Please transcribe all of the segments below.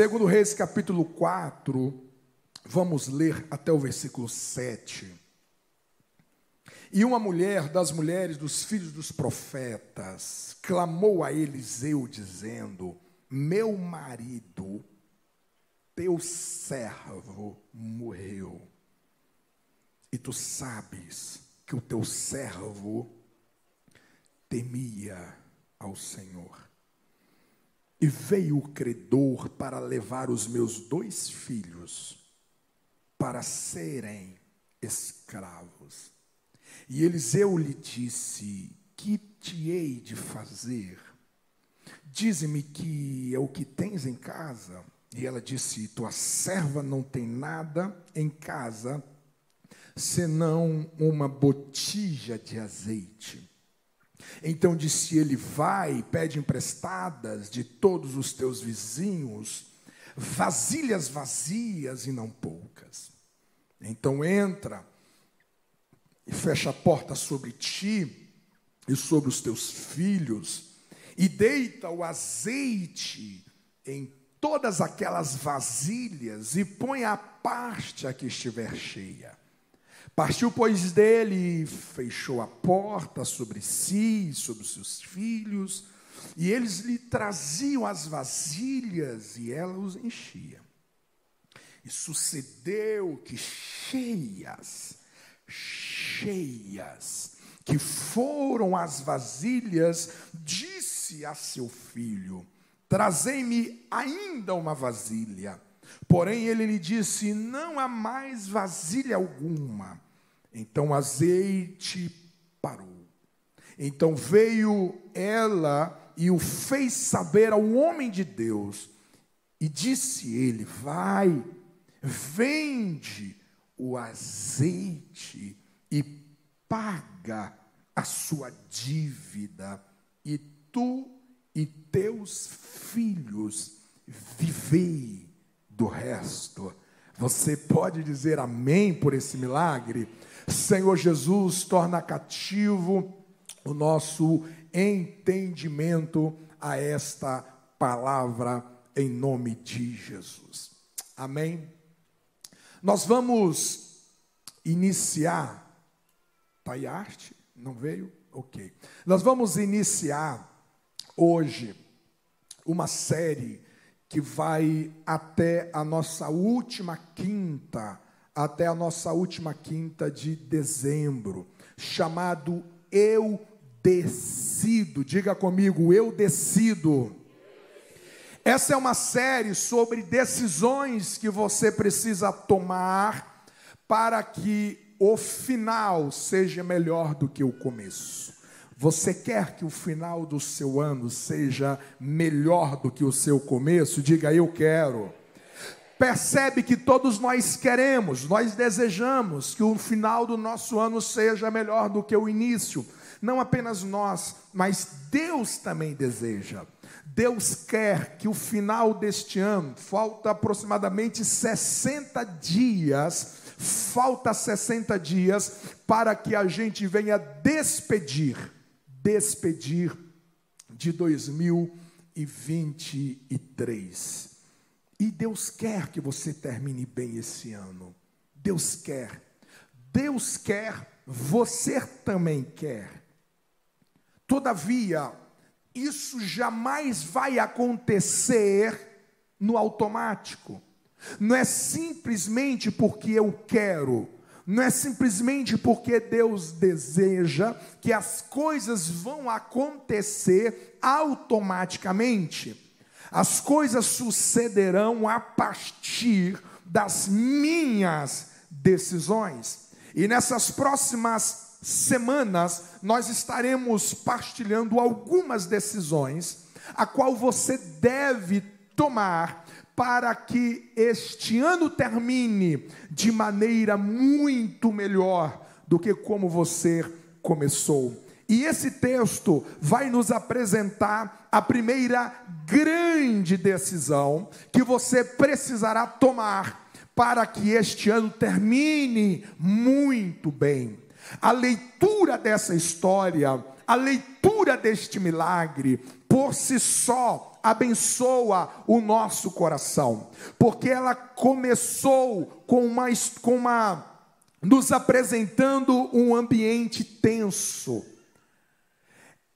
Segundo Reis, capítulo 4, vamos ler até o versículo 7. E uma mulher das mulheres dos filhos dos profetas clamou a Eliseu, dizendo: Meu marido, teu servo, morreu. E tu sabes que o teu servo temia ao Senhor. E veio o credor para levar os meus dois filhos para serem escravos. E Eliseu lhe disse: Que te hei de fazer? Dize-me que é o que tens em casa. E ela disse: Tua serva não tem nada em casa, senão uma botija de azeite. Então disse ele: Vai, pede emprestadas de todos os teus vizinhos, vasilhas vazias e não poucas. Então entra e fecha a porta sobre ti e sobre os teus filhos, e deita o azeite em todas aquelas vasilhas e põe a parte a que estiver cheia. Partiu, pois, dele fechou a porta sobre si, sobre os seus filhos, e eles lhe traziam as vasilhas e ela os enchia. E sucedeu que cheias, cheias, que foram as vasilhas, disse a seu filho: Trazei-me ainda uma vasilha. Porém, ele lhe disse: Não há mais vasilha alguma. Então o azeite parou. Então veio ela e o fez saber ao homem de Deus. E disse ele: Vai, vende o azeite e paga a sua dívida, e tu e teus filhos vivei do resto. Você pode dizer amém por esse milagre? Senhor Jesus, torna cativo o nosso entendimento a esta palavra em nome de Jesus. Amém? Nós vamos iniciar. Está aí arte? Não veio? Ok. Nós vamos iniciar hoje uma série que vai até a nossa última quinta, até a nossa última quinta de dezembro, chamado Eu Decido. Diga comigo, eu decido. Essa é uma série sobre decisões que você precisa tomar para que o final seja melhor do que o começo. Você quer que o final do seu ano seja melhor do que o seu começo? Diga, eu quero. Percebe que todos nós queremos, nós desejamos que o final do nosso ano seja melhor do que o início. Não apenas nós, mas Deus também deseja. Deus quer que o final deste ano, falta aproximadamente 60 dias, falta 60 dias para que a gente venha despedir despedir de 2023. E Deus quer que você termine bem esse ano. Deus quer. Deus quer, você também quer. Todavia, isso jamais vai acontecer no automático. Não é simplesmente porque eu quero não é simplesmente porque Deus deseja que as coisas vão acontecer automaticamente. As coisas sucederão a partir das minhas decisões. E nessas próximas semanas nós estaremos partilhando algumas decisões a qual você deve tomar para que este ano termine de maneira muito melhor do que como você começou. E esse texto vai nos apresentar a primeira grande decisão que você precisará tomar para que este ano termine muito bem. A leitura dessa história, a leitura deste milagre, por si só, abençoa o nosso coração, porque ela começou com uma, com uma nos apresentando um ambiente tenso.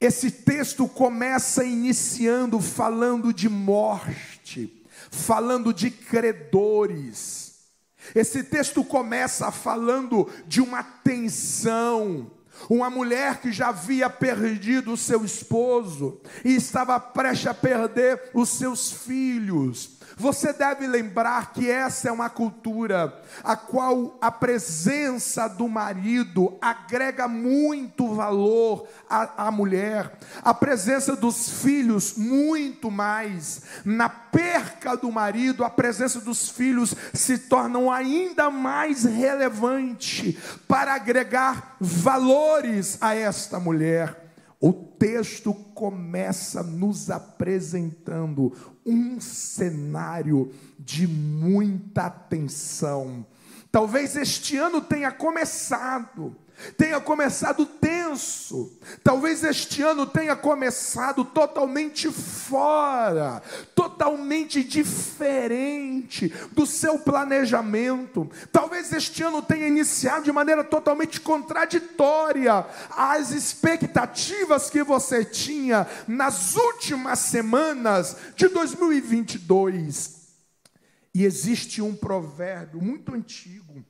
Esse texto começa iniciando falando de morte, falando de credores. Esse texto começa falando de uma tensão, uma mulher que já havia perdido o seu esposo e estava prestes a perder os seus filhos. Você deve lembrar que essa é uma cultura a qual a presença do marido agrega muito valor à, à, mulher, a presença dos filhos, muito mais. Na perca do marido, a presença dos filhos se torna ainda mais relevante para agregar valores a esta mulher. O texto começa nos apresentando um cenário de muita tensão. Talvez este ano tenha começado tenha começado tenso, talvez este ano tenha começado totalmente fora, totalmente diferente do seu planejamento, talvez este ano tenha iniciado de maneira totalmente contraditória às expectativas que você tinha nas últimas semanas de 2022. E existe um provérbio muito antigo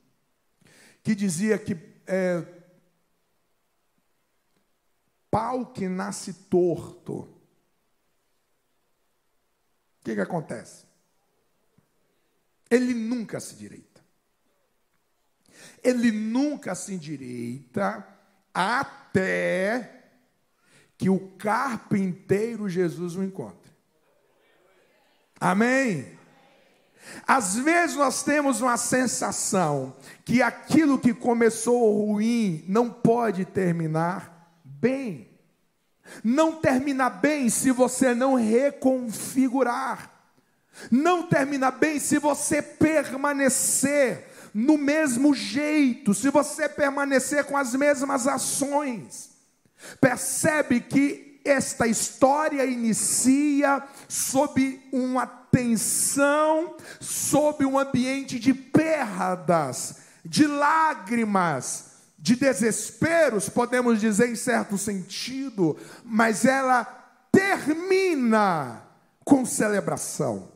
que dizia que é, pau que nasce torto. O que, que acontece? Ele nunca se direita. Ele nunca se endireita até que o carpinteiro Jesus o encontre. Amém? Às vezes nós temos uma sensação que aquilo que começou ruim não pode terminar bem. Não termina bem se você não reconfigurar. Não termina bem se você permanecer no mesmo jeito, se você permanecer com as mesmas ações. Percebe que esta história inicia sob uma tensão, sob um ambiente de perdas, de lágrimas, de desesperos, podemos dizer em certo sentido, mas ela termina com celebração,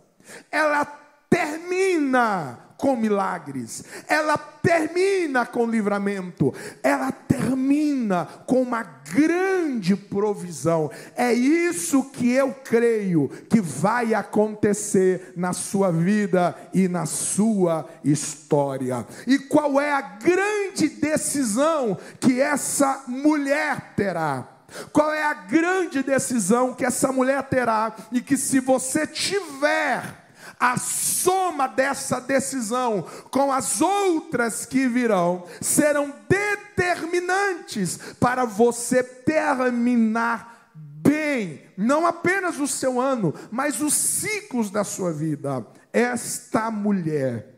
ela termina com milagres, ela termina com livramento, ela termina com uma grande provisão. É isso que eu creio que vai acontecer na sua vida e na sua história. E qual é a grande decisão que essa mulher terá? Qual é a grande decisão que essa mulher terá e que se você tiver a soma dessa decisão com as outras que virão serão determinantes para você terminar bem, não apenas o seu ano, mas os ciclos da sua vida. Esta mulher,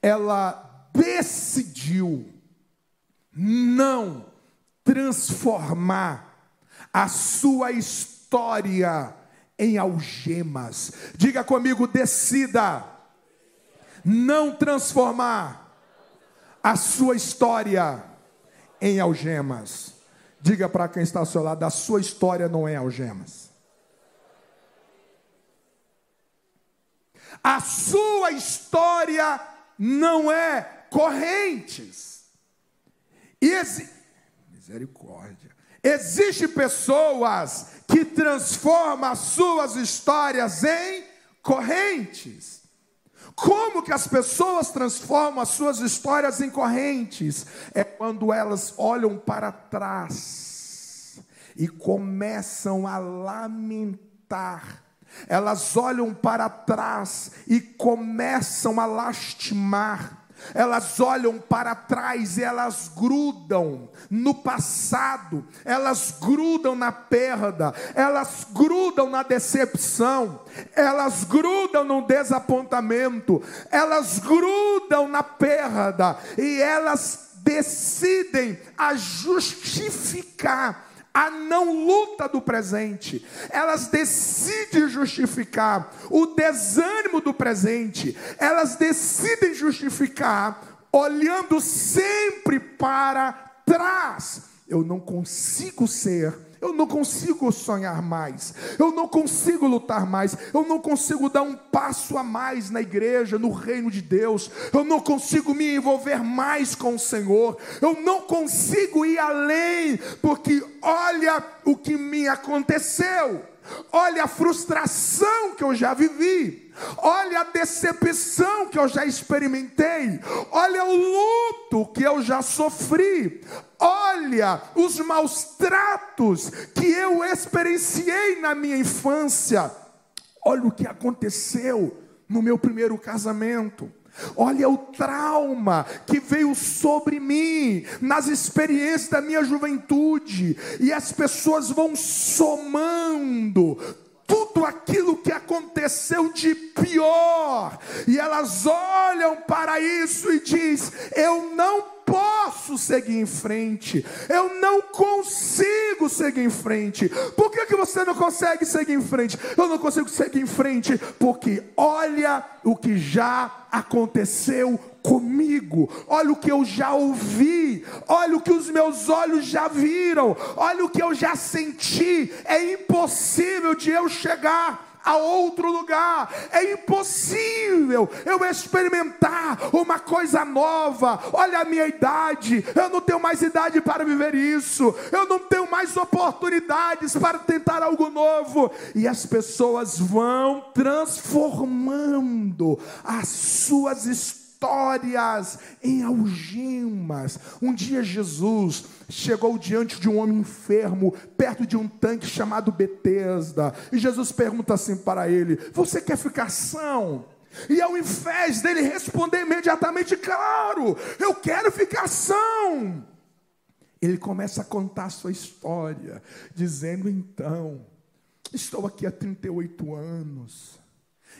ela decidiu não transformar a sua história em algemas. Diga comigo, decida não transformar a sua história em algemas. Diga para quem está ao seu lado, a sua história não é algemas. A sua história não é correntes. E exi... Misericórdia. Existem pessoas que transformam as suas histórias em correntes. Como que as pessoas transformam as suas histórias em correntes? É quando elas olham para trás e começam a lamentar. Elas olham para trás e começam a lastimar elas olham para trás e elas grudam no passado, elas grudam na perda, elas grudam na decepção, elas grudam no desapontamento, elas grudam na perda e elas decidem a justificar a não luta do presente, elas decidem justificar o desânimo do presente, elas decidem justificar olhando sempre para trás. Eu não consigo ser eu não consigo sonhar mais. Eu não consigo lutar mais. Eu não consigo dar um passo a mais na igreja, no reino de Deus. Eu não consigo me envolver mais com o Senhor. Eu não consigo ir além, porque olha o que me aconteceu. Olha a frustração que eu já vivi. Olha a decepção que eu já experimentei. Olha o luto que eu já sofri. Olha os maus tratos que eu experienciei na minha infância. Olha o que aconteceu no meu primeiro casamento. Olha o trauma que veio sobre mim nas experiências da minha juventude, e as pessoas vão somando tudo aquilo que aconteceu de pior, e elas olham para isso e diz: "Eu não posso seguir em frente, eu não consigo seguir em frente. Por que, que você não consegue seguir em frente? Eu não consigo seguir em frente porque olha o que já aconteceu comigo, olha o que eu já ouvi, olha o que os meus olhos já viram, olha o que eu já senti. É impossível de eu chegar a outro lugar. É impossível eu experimentar uma coisa nova. Olha a minha idade, eu não tenho mais idade para viver isso. Eu não tenho mais oportunidades para tentar algo novo. E as pessoas vão transformando as suas histórias histórias em algemas. Um dia Jesus chegou diante de um homem enfermo, perto de um tanque chamado Betesda, e Jesus pergunta assim para ele: Você quer ficar são? E ao invés dele responder imediatamente, claro, eu quero ficar são. Ele começa a contar a sua história, dizendo então: Estou aqui há 38 anos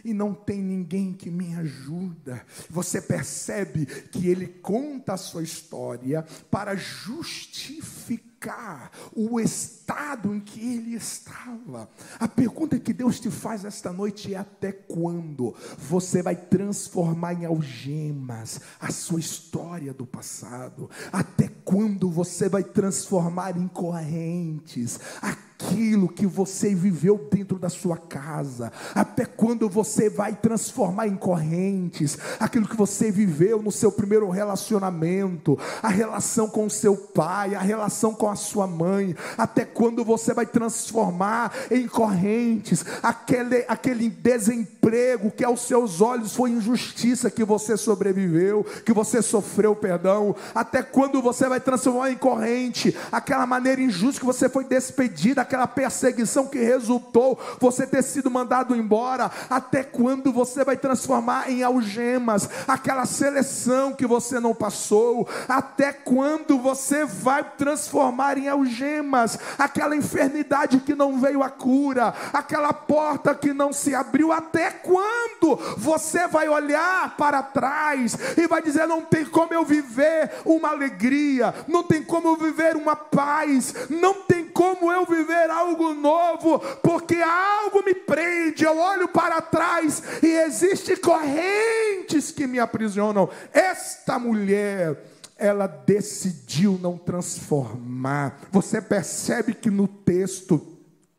e não tem ninguém que me ajuda. Você percebe que ele conta a sua história para justificar o estado em que ele estava. A pergunta que Deus te faz esta noite é: até quando você vai transformar em algemas a sua história do passado? Até quando você vai transformar em correntes aquilo que você viveu dentro da sua casa, até quando você vai transformar em correntes aquilo que você viveu no seu primeiro relacionamento, a relação com o seu pai, a relação com a sua mãe, até quando você vai transformar em correntes aquele, aquele desemprego que aos seus olhos foi injustiça que você sobreviveu, que você sofreu perdão, até quando você vai transformar em corrente. Aquela maneira injusta que você foi despedida, aquela perseguição que resultou você ter sido mandado embora, até quando você vai transformar em algemas? Aquela seleção que você não passou, até quando você vai transformar em algemas? Aquela enfermidade que não veio a cura, aquela porta que não se abriu, até quando você vai olhar para trás e vai dizer: não tem como eu viver uma alegria, não tem como eu viver uma paz, não tem como eu viver viver algo novo, porque algo me prende. Eu olho para trás e existem correntes que me aprisionam. Esta mulher ela decidiu não transformar. Você percebe que no texto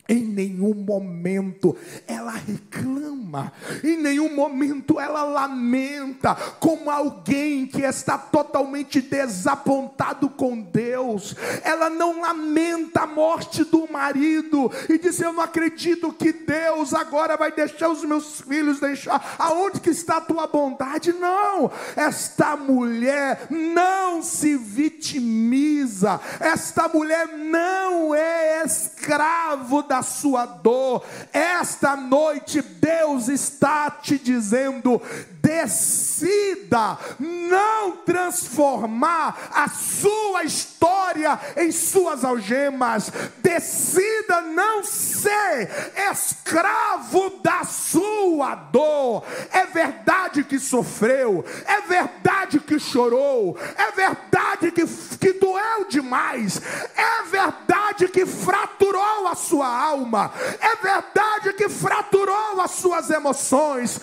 em nenhum momento ela reclama, em nenhum momento ela lamenta, como alguém que está totalmente desapontado com Deus. Ela não lamenta a morte do marido e diz: Eu não acredito que Deus agora vai deixar os meus filhos deixar. Aonde que está a tua bondade? Não, esta mulher não se vitimiza, esta mulher não é escravo da sua dor. Esta noite Deus está te dizendo: decida não transformar a sua história em suas algemas, decida não ser escravo da sua dor. É verdade que sofreu, é verdade que chorou, é verdade que, que doeu demais, é verdade que fraturou a sua alma, é verdade que fraturou as suas emoções.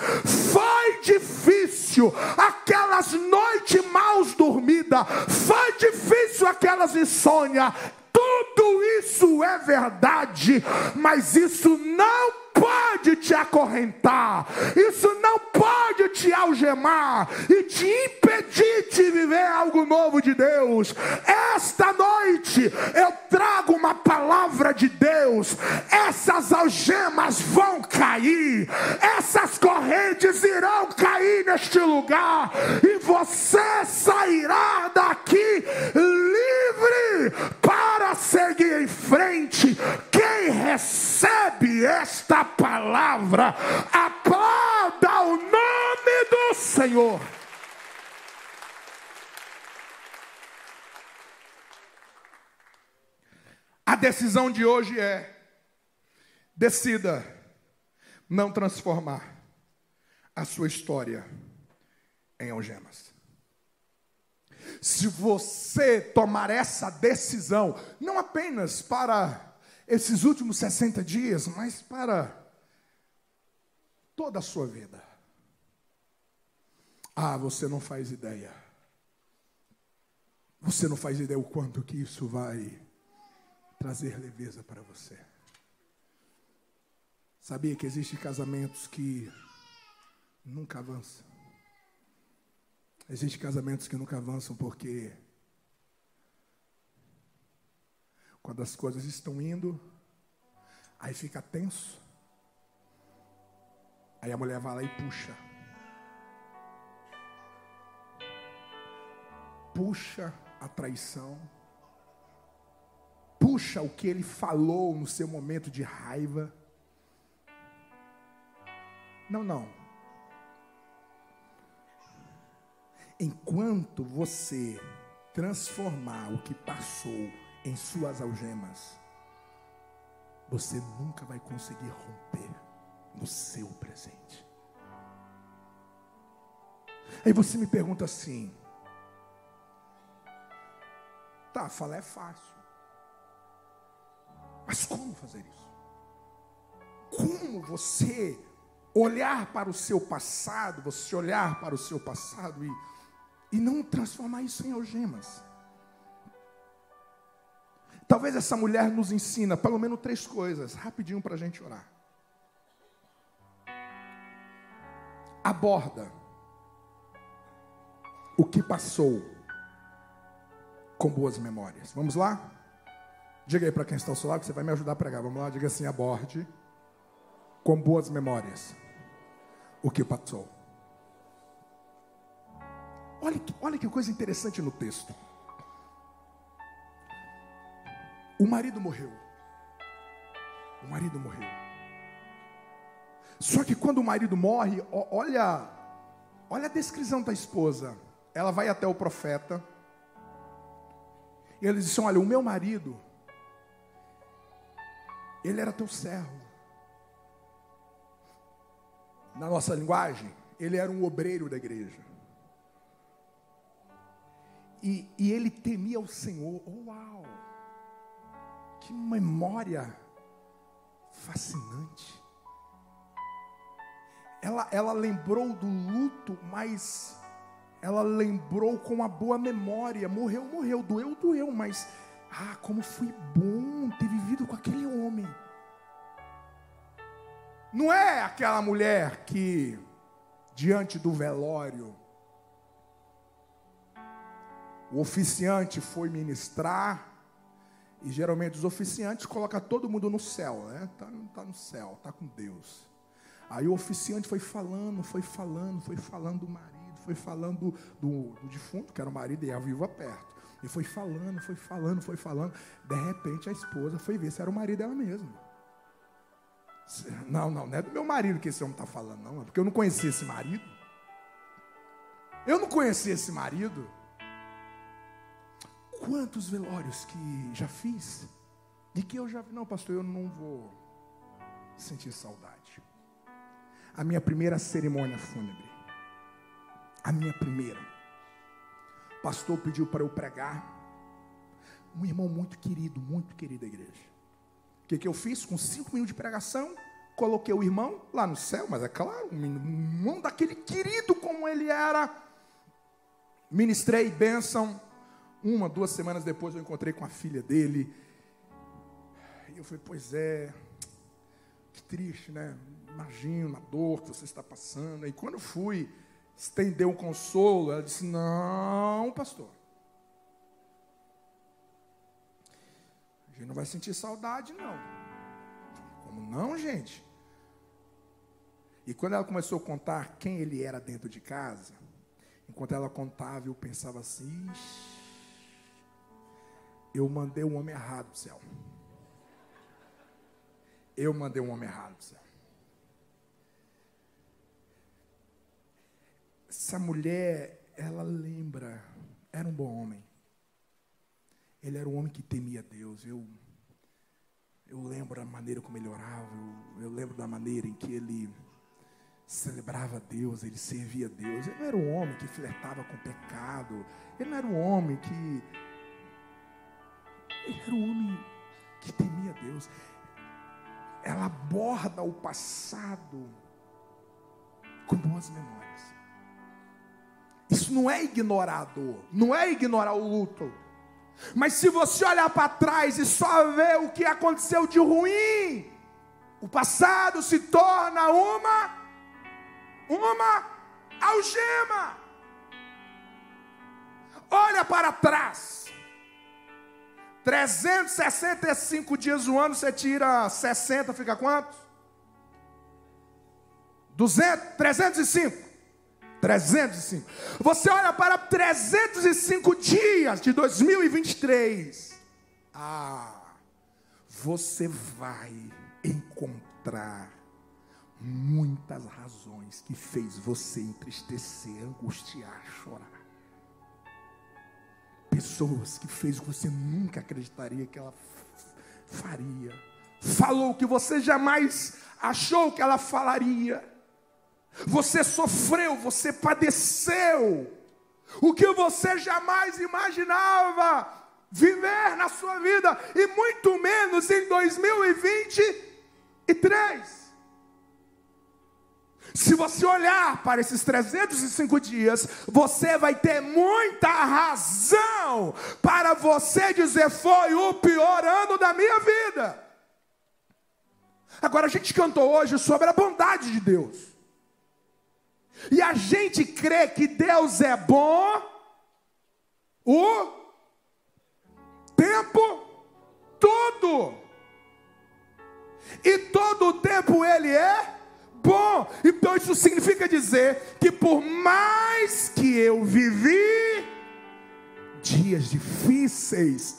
Foi difícil aquelas noites mal dormidas, foi difícil aquelas insônias. Tudo isso é verdade, mas isso não pode te acorrentar, isso não pode te algemar e te impedir de viver algo novo de Deus. Esta noite eu trago uma palavra de Deus, essas algemas vão cair, essas correntes irão cair neste lugar e você sairá daqui livre para seguir em frente. Quem recebe esta palavra, aplauda o nome do Senhor. A decisão de hoje é: decida não transformar a sua história em algemas. Se você tomar essa decisão, não apenas para esses últimos 60 dias, mas para toda a sua vida. Ah, você não faz ideia. Você não faz ideia o quanto que isso vai trazer leveza para você. Sabia que existem casamentos que nunca avançam? Existem casamentos que nunca avançam porque quando as coisas estão indo, aí fica tenso. Aí a mulher vai lá e puxa. Puxa a traição. Puxa o que ele falou no seu momento de raiva. Não, não. Enquanto você transformar o que passou em suas algemas, você nunca vai conseguir romper no seu presente. Aí você me pergunta assim: tá, falar é fácil, mas como fazer isso? Como você olhar para o seu passado, você olhar para o seu passado e, e não transformar isso em algemas? Talvez essa mulher nos ensina pelo menos três coisas, rapidinho para a gente orar. aborda o que passou com boas memórias. Vamos lá? Diga aí para quem está ao seu lado, que você vai me ajudar a pregar. Vamos lá, diga assim: aborde com boas memórias o que passou. Olha, olha que coisa interessante no texto. O marido morreu. O marido morreu. Só que quando o marido morre, olha, olha a descrição da esposa. Ela vai até o profeta. E ele diz Olha, o meu marido, ele era teu servo. Na nossa linguagem, ele era um obreiro da igreja. E, e ele temia o Senhor. Uau! Que memória fascinante ela, ela lembrou do luto, mas ela lembrou com uma boa memória. Morreu, morreu, doeu, doeu, mas ah, como foi bom ter vivido com aquele homem. Não é aquela mulher que, diante do velório, o oficiante foi ministrar, e geralmente os oficiantes colocam todo mundo no céu, né? Está tá no céu, está com Deus. Aí o oficiante foi falando, foi falando, foi falando do marido, foi falando do, do defunto, que era o marido e a viúva perto. E foi falando, foi falando, foi falando. De repente a esposa foi ver se era o marido dela mesmo. Não, não, não é do meu marido que esse homem está falando, não. É porque eu não conhecia esse marido. Eu não conhecia esse marido. Quantos velórios que já fiz? E que eu já. Não, pastor, eu não vou sentir saudade a minha primeira cerimônia fúnebre. A minha primeira. O pastor pediu para eu pregar. Um irmão muito querido, muito querido da igreja. O que, que eu fiz? Com cinco minutos de pregação, coloquei o irmão lá no céu, mas é claro, um irmão daquele querido como ele era. Ministrei bênção. Uma, duas semanas depois eu encontrei com a filha dele. E eu falei, pois é, que triste, né? Imagino a dor que você está passando. E quando eu fui estender um consolo, ela disse: Não, pastor. A gente não vai sentir saudade, não. Como não, gente? E quando ela começou a contar quem ele era dentro de casa, enquanto ela contava, eu pensava assim: eu mandei um homem errado do céu. Eu mandei um homem errado do céu. Essa mulher, ela lembra, era um bom homem. Ele era um homem que temia Deus. Eu, eu lembro da maneira como ele orava, eu, eu lembro da maneira em que ele celebrava Deus, ele servia Deus. Ele não era um homem que flertava com o pecado. Ele não era um homem que. Ele era um homem que temia Deus. Ela aborda o passado com boas memórias. Isso não é dor, não é ignorar o luto. Mas se você olhar para trás e só ver o que aconteceu de ruim, o passado se torna uma uma algema. Olha para trás. 365 dias do ano, você tira 60, fica quanto? 200, 305. 305. Você olha para 305 dias de 2023. Ah, você vai encontrar muitas razões que fez você entristecer, angustiar, chorar. Pessoas que fez você nunca acreditaria que ela faria. Falou que você jamais achou que ela falaria você sofreu, você padeceu. O que você jamais imaginava viver na sua vida, e muito menos em 2023. Se você olhar para esses 305 dias, você vai ter muita razão para você dizer: foi o pior ano da minha vida. Agora, a gente cantou hoje sobre a bondade de Deus. E a gente crê que Deus é bom o tempo todo. E todo o tempo Ele é bom. Então isso significa dizer que por mais que eu vivi dias difíceis,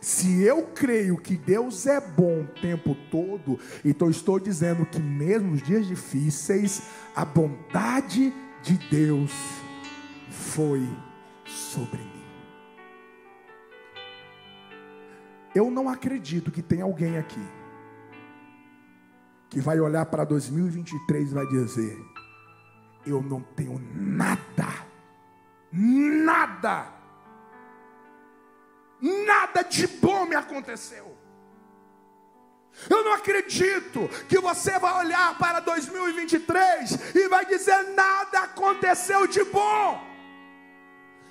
se eu creio que Deus é bom o tempo todo, então estou dizendo que mesmo nos dias difíceis, a bondade de Deus foi sobre mim. Eu não acredito que tem alguém aqui que vai olhar para 2023 e vai dizer: Eu não tenho nada, nada nada de bom me aconteceu. Eu não acredito que você vai olhar para 2023 e vai dizer nada aconteceu de bom.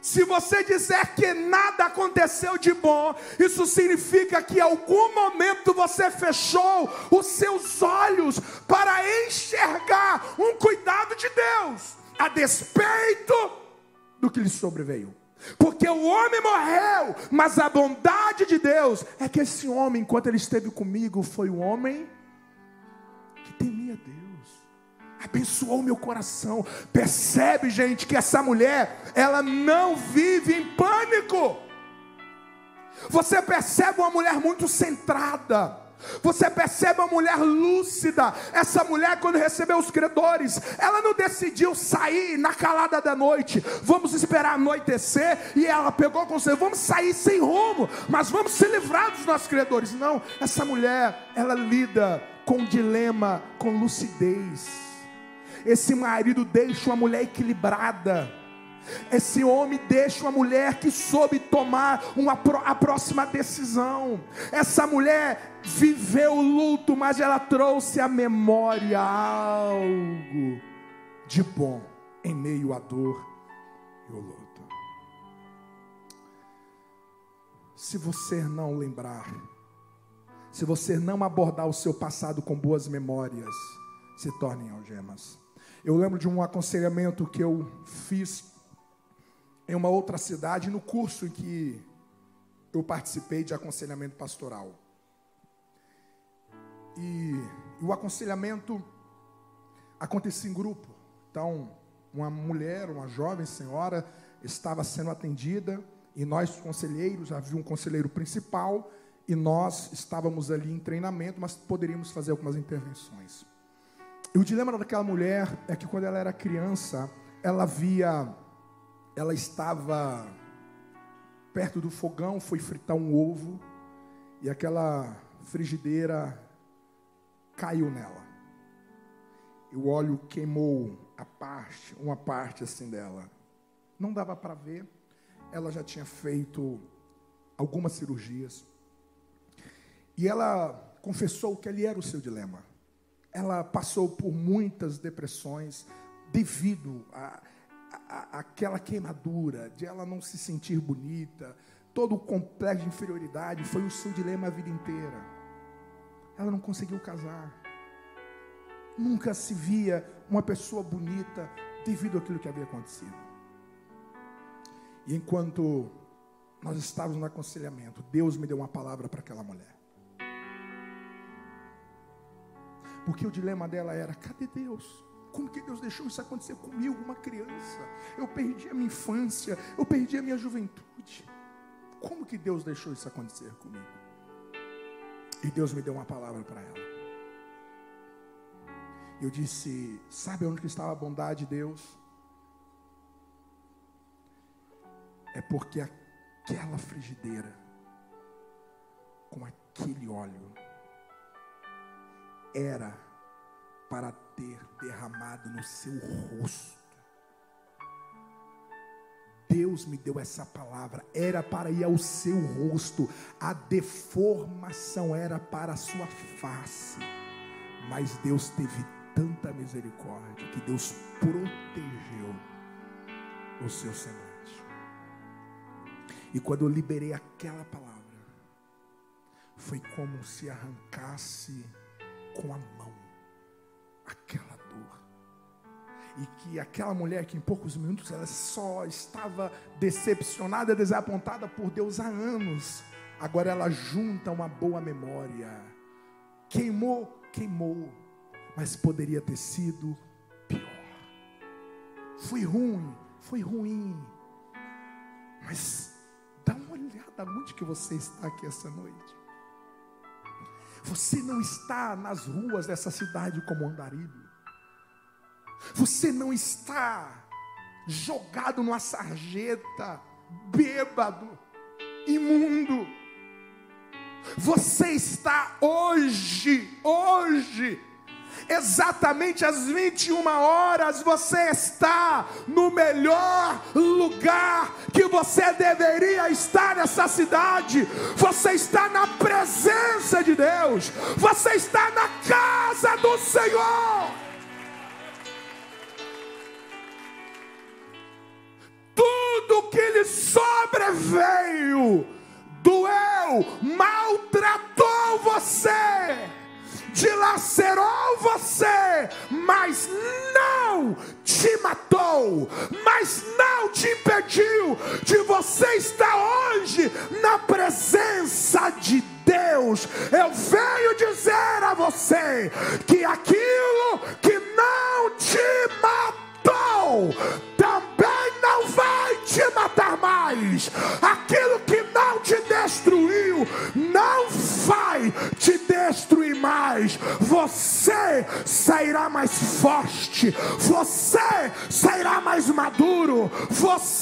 Se você disser que nada aconteceu de bom, isso significa que em algum momento você fechou os seus olhos para enxergar um cuidado de Deus, a despeito do que lhe sobreveio. Porque o homem morreu, mas a bondade de Deus é que esse homem, enquanto ele esteve comigo, foi um homem Abençoou meu coração. Percebe, gente, que essa mulher, ela não vive em pânico. Você percebe uma mulher muito centrada. Você percebe uma mulher lúcida. Essa mulher, quando recebeu os credores, ela não decidiu sair na calada da noite. Vamos esperar anoitecer. E ela pegou com você, vamos sair sem rumo, mas vamos se livrar dos nossos credores. Não, essa mulher, ela lida com dilema com lucidez. Esse marido deixa uma mulher equilibrada. Esse homem deixa uma mulher que soube tomar uma, a próxima decisão. Essa mulher viveu o luto, mas ela trouxe à memória algo de bom em meio à dor e ao luto. Se você não lembrar, se você não abordar o seu passado com boas memórias, se tornem algemas. Eu lembro de um aconselhamento que eu fiz em uma outra cidade, no curso em que eu participei de aconselhamento pastoral. E, o aconselhamento acontecia em grupo. Então, uma mulher, uma jovem senhora, estava sendo atendida, e nós, conselheiros, havia um conselheiro principal, e nós estávamos ali em treinamento, mas poderíamos fazer algumas intervenções. E o dilema daquela mulher é que quando ela era criança, ela via ela estava perto do fogão, foi fritar um ovo e aquela frigideira caiu nela. E o óleo queimou a parte, uma parte assim dela. Não dava para ver. Ela já tinha feito algumas cirurgias. E ela confessou que ali era o seu dilema. Ela passou por muitas depressões devido a aquela queimadura, de ela não se sentir bonita, todo o complexo de inferioridade foi o seu dilema a vida inteira. Ela não conseguiu casar. Nunca se via uma pessoa bonita devido àquilo que havia acontecido. E enquanto nós estávamos no aconselhamento, Deus me deu uma palavra para aquela mulher. Porque o dilema dela era: cadê Deus? Como que Deus deixou isso acontecer comigo, uma criança? Eu perdi a minha infância, eu perdi a minha juventude. Como que Deus deixou isso acontecer comigo? E Deus me deu uma palavra para ela. Eu disse: Sabe onde estava a bondade de Deus? É porque aquela frigideira, com aquele óleo, era para ter derramado no seu rosto. Deus me deu essa palavra, era para ir ao seu rosto, a deformação era para a sua face, mas Deus teve tanta misericórdia que Deus protegeu o seu semblante. E quando eu liberei aquela palavra, foi como se arrancasse com a mão aquela dor. E que aquela mulher que em poucos minutos ela só estava decepcionada, desapontada por Deus há anos, agora ela junta uma boa memória. Queimou, queimou, mas poderia ter sido pior. Foi ruim, foi ruim. Mas dá uma olhada onde que você está aqui essa noite. Você não está nas ruas dessa cidade como andarilho. Você não está jogado numa sarjeta, bêbado, imundo. Você está hoje, hoje, exatamente às 21 horas, você está no melhor lugar que você deveria estar nessa cidade. Você está na presença de Deus, você está na casa do Senhor. Tudo que lhe sobreveio, doeu, maltratou você dilacerou você, mas não te matou, mas não te impediu de você estar hoje na presença de Deus. Eu venho dizer a você que aquilo que não te matou forte, você sairá mais maduro, você